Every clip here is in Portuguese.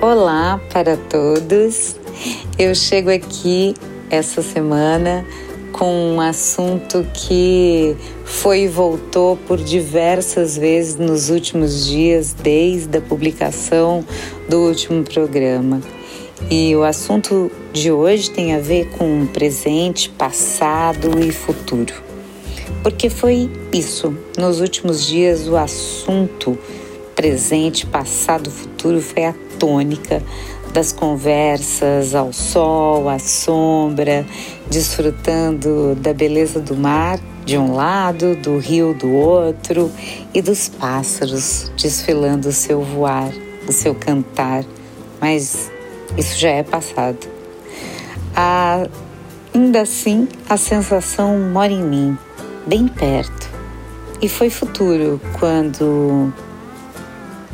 Olá para todos. Eu chego aqui essa semana com um assunto que foi e voltou por diversas vezes nos últimos dias, desde a publicação do último programa. E o assunto de hoje tem a ver com presente, passado e futuro. Porque foi isso, nos últimos dias, o assunto presente, passado, futuro foi a tônica das conversas ao sol, à sombra, desfrutando da beleza do mar de um lado, do rio do outro e dos pássaros desfilando o seu voar, o seu cantar. Mas isso já é passado. Ah, ainda assim, a sensação mora em mim, bem perto. E foi futuro quando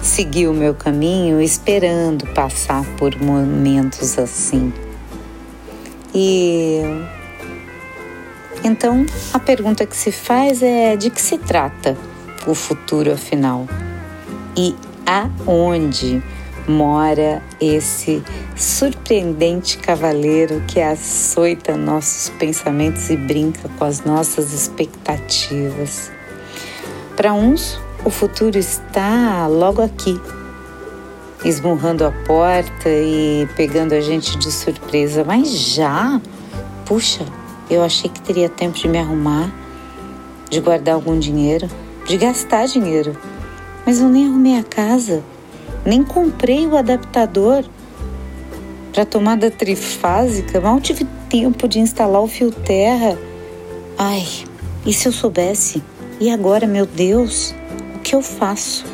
segui o meu caminho esperando passar por momentos assim. E então a pergunta que se faz é de que se trata o futuro afinal? E aonde mora esse surpreendente cavaleiro que açoita nossos pensamentos e brinca com as nossas expectativas? Para uns, o futuro está logo aqui, esmurrando a porta e pegando a gente de surpresa. Mas já? Puxa, eu achei que teria tempo de me arrumar, de guardar algum dinheiro, de gastar dinheiro. Mas eu nem arrumei a casa, nem comprei o adaptador para tomada trifásica. Mal tive tempo de instalar o fio terra. Ai, e se eu soubesse? E agora, meu Deus? Que eu faço?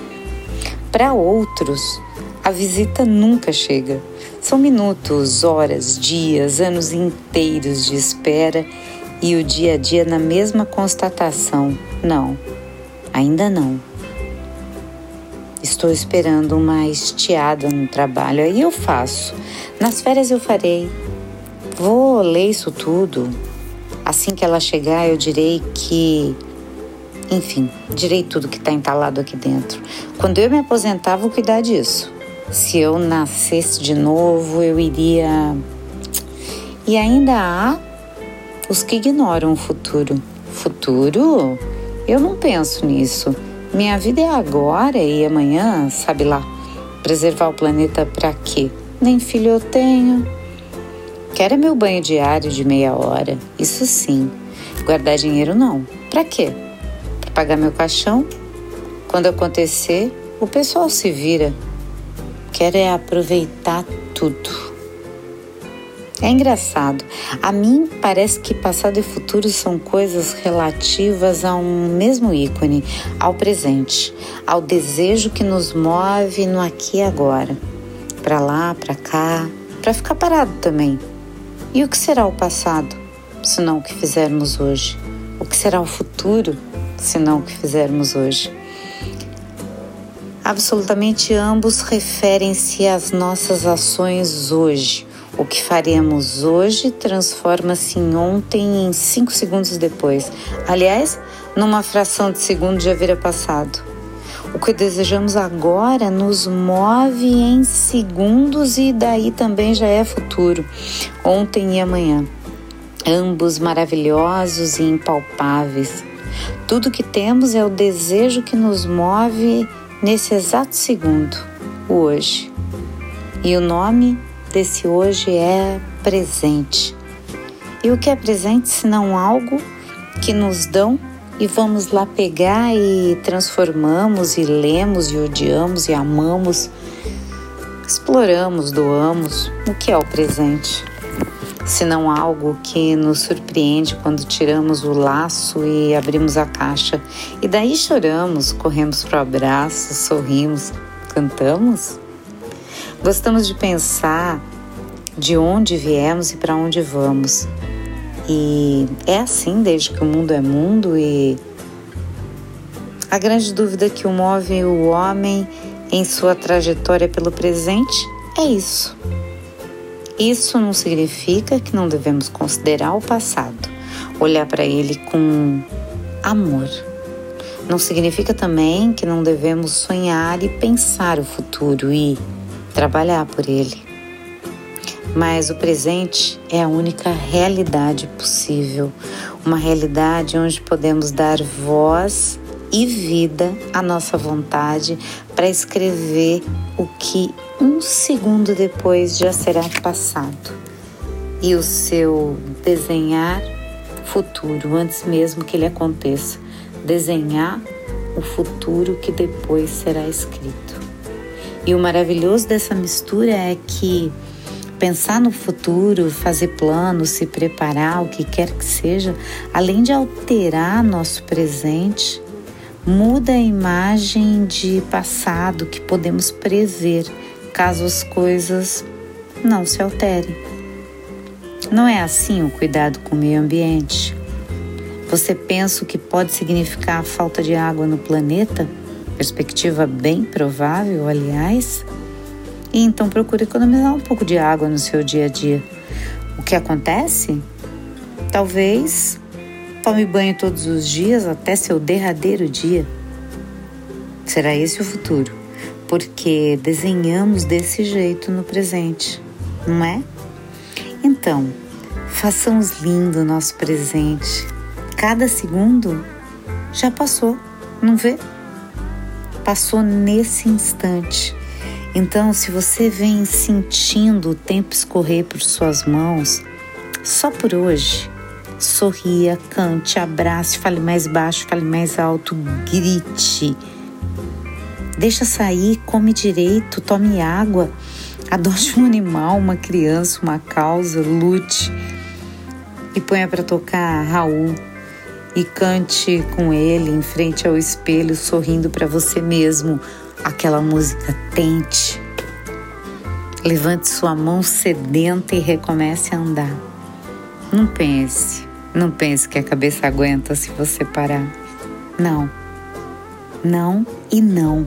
Para outros, a visita nunca chega. São minutos, horas, dias, anos inteiros de espera e o dia a dia na mesma constatação: não, ainda não. Estou esperando uma estiada no trabalho, aí eu faço. Nas férias eu farei. Vou ler isso tudo. Assim que ela chegar, eu direi que enfim, direi tudo que está entalado aqui dentro. Quando eu me aposentar, vou cuidar disso. Se eu nascesse de novo, eu iria. E ainda há os que ignoram o futuro. Futuro? Eu não penso nisso. Minha vida é agora e amanhã, sabe lá. Preservar o planeta para quê? Nem filho eu tenho. Quero é meu banho diário de meia hora, isso sim. Guardar dinheiro não. Para quê? Pagar meu caixão. Quando acontecer, o pessoal se vira. Quer é aproveitar tudo. É engraçado. A mim parece que passado e futuro são coisas relativas a um mesmo ícone, ao presente, ao desejo que nos move no aqui e agora. Para lá, para cá, para ficar parado também. E o que será o passado, se não o que fizermos hoje? O que será o futuro? Senão o que fizermos hoje. Absolutamente ambos referem-se às nossas ações hoje. O que faremos hoje transforma-se em ontem em cinco segundos depois. Aliás, numa fração de segundo já vira passado. O que desejamos agora nos move em segundos e daí também já é futuro, ontem e amanhã. Ambos maravilhosos e impalpáveis. Tudo que temos é o desejo que nos move nesse exato segundo, o hoje. E o nome desse hoje é presente. E o que é presente senão algo que nos dão e vamos lá pegar e transformamos e lemos e odiamos e amamos, exploramos, doamos. O que é o presente? Senão algo que nos surpreende quando tiramos o laço e abrimos a caixa. E daí choramos, corremos para o abraço, sorrimos, cantamos. Gostamos de pensar de onde viemos e para onde vamos. E é assim desde que o mundo é mundo e a grande dúvida que move o homem em sua trajetória pelo presente é isso. Isso não significa que não devemos considerar o passado, olhar para ele com amor. Não significa também que não devemos sonhar e pensar o futuro e trabalhar por ele. Mas o presente é a única realidade possível, uma realidade onde podemos dar voz e vida à nossa vontade para escrever o que um segundo depois já será passado. E o seu desenhar futuro antes mesmo que ele aconteça, desenhar o futuro que depois será escrito. E o maravilhoso dessa mistura é que pensar no futuro, fazer planos, se preparar, o que quer que seja, além de alterar nosso presente, muda a imagem de passado que podemos prever caso as coisas não se alterem. Não é assim o cuidado com o meio ambiente? Você pensa o que pode significar a falta de água no planeta? Perspectiva bem provável, aliás. E então procure economizar um pouco de água no seu dia a dia. O que acontece? Talvez tome banho todos os dias até seu derradeiro dia. Será esse o futuro? Porque desenhamos desse jeito no presente, não é? Então, façamos lindo o nosso presente. Cada segundo já passou, não vê? Passou nesse instante. Então, se você vem sentindo o tempo escorrer por suas mãos, só por hoje, sorria, cante, abrace, fale mais baixo, fale mais alto, grite. Deixa sair, come direito, tome água Adote um animal, uma criança, uma causa, lute e ponha para tocar Raul e cante com ele em frente ao espelho, sorrindo para você mesmo aquela música tente. Levante sua mão sedenta e recomece a andar. Não pense, não pense que a cabeça aguenta se você parar. Não, não e não.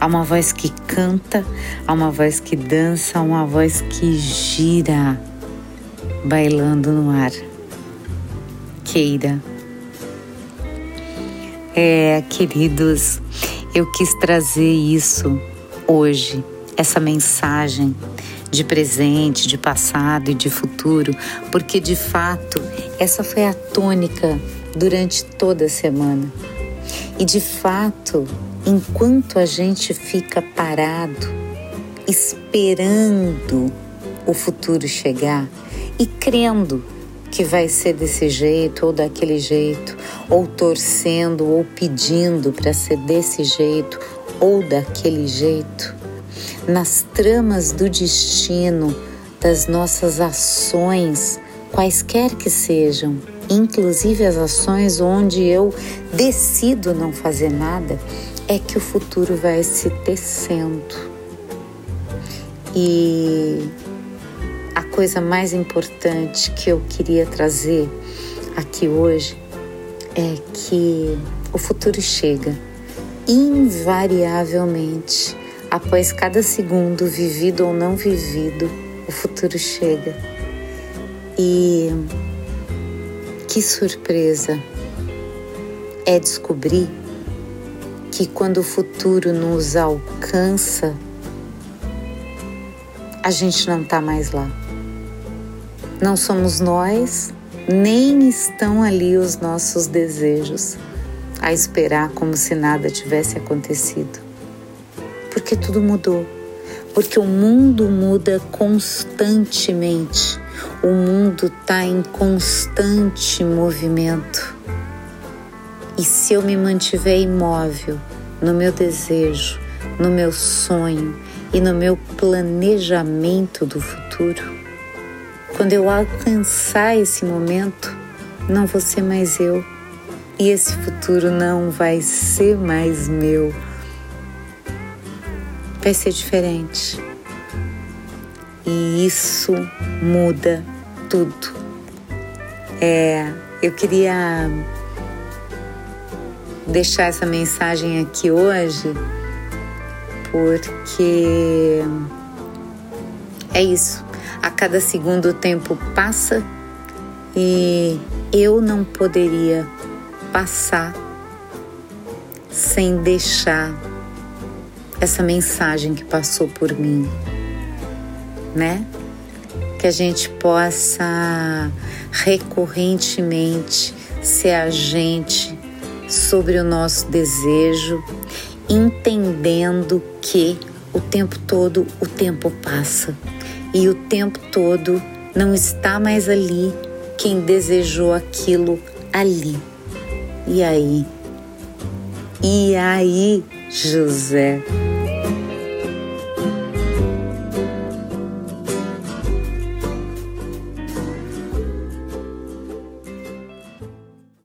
Há uma voz que canta, há uma voz que dança, há uma voz que gira, bailando no ar. Queira. É, queridos, eu quis trazer isso hoje, essa mensagem de presente, de passado e de futuro, porque de fato essa foi a tônica durante toda a semana. E de fato, enquanto a gente fica parado, esperando o futuro chegar e crendo que vai ser desse jeito ou daquele jeito, ou torcendo ou pedindo para ser desse jeito ou daquele jeito, nas tramas do destino, das nossas ações, quaisquer que sejam, inclusive as ações onde eu decido não fazer nada, é que o futuro vai se tecendo. E a coisa mais importante que eu queria trazer aqui hoje é que o futuro chega invariavelmente. Após cada segundo, vivido ou não vivido, o futuro chega. E que surpresa é descobrir que quando o futuro nos alcança, a gente não está mais lá. Não somos nós, nem estão ali os nossos desejos a esperar como se nada tivesse acontecido. Porque tudo mudou. Porque o mundo muda constantemente. O mundo está em constante movimento. E se eu me mantiver imóvel no meu desejo, no meu sonho e no meu planejamento do futuro, quando eu alcançar esse momento, não vou ser mais eu e esse futuro não vai ser mais meu. Vai ser diferente. E isso muda tudo. É, eu queria deixar essa mensagem aqui hoje porque é isso. A cada segundo o tempo passa e eu não poderia passar sem deixar essa mensagem que passou por mim né? Que a gente possa recorrentemente ser agente sobre o nosso desejo, entendendo que o tempo todo o tempo passa e o tempo todo não está mais ali quem desejou aquilo ali. E aí? E aí, José?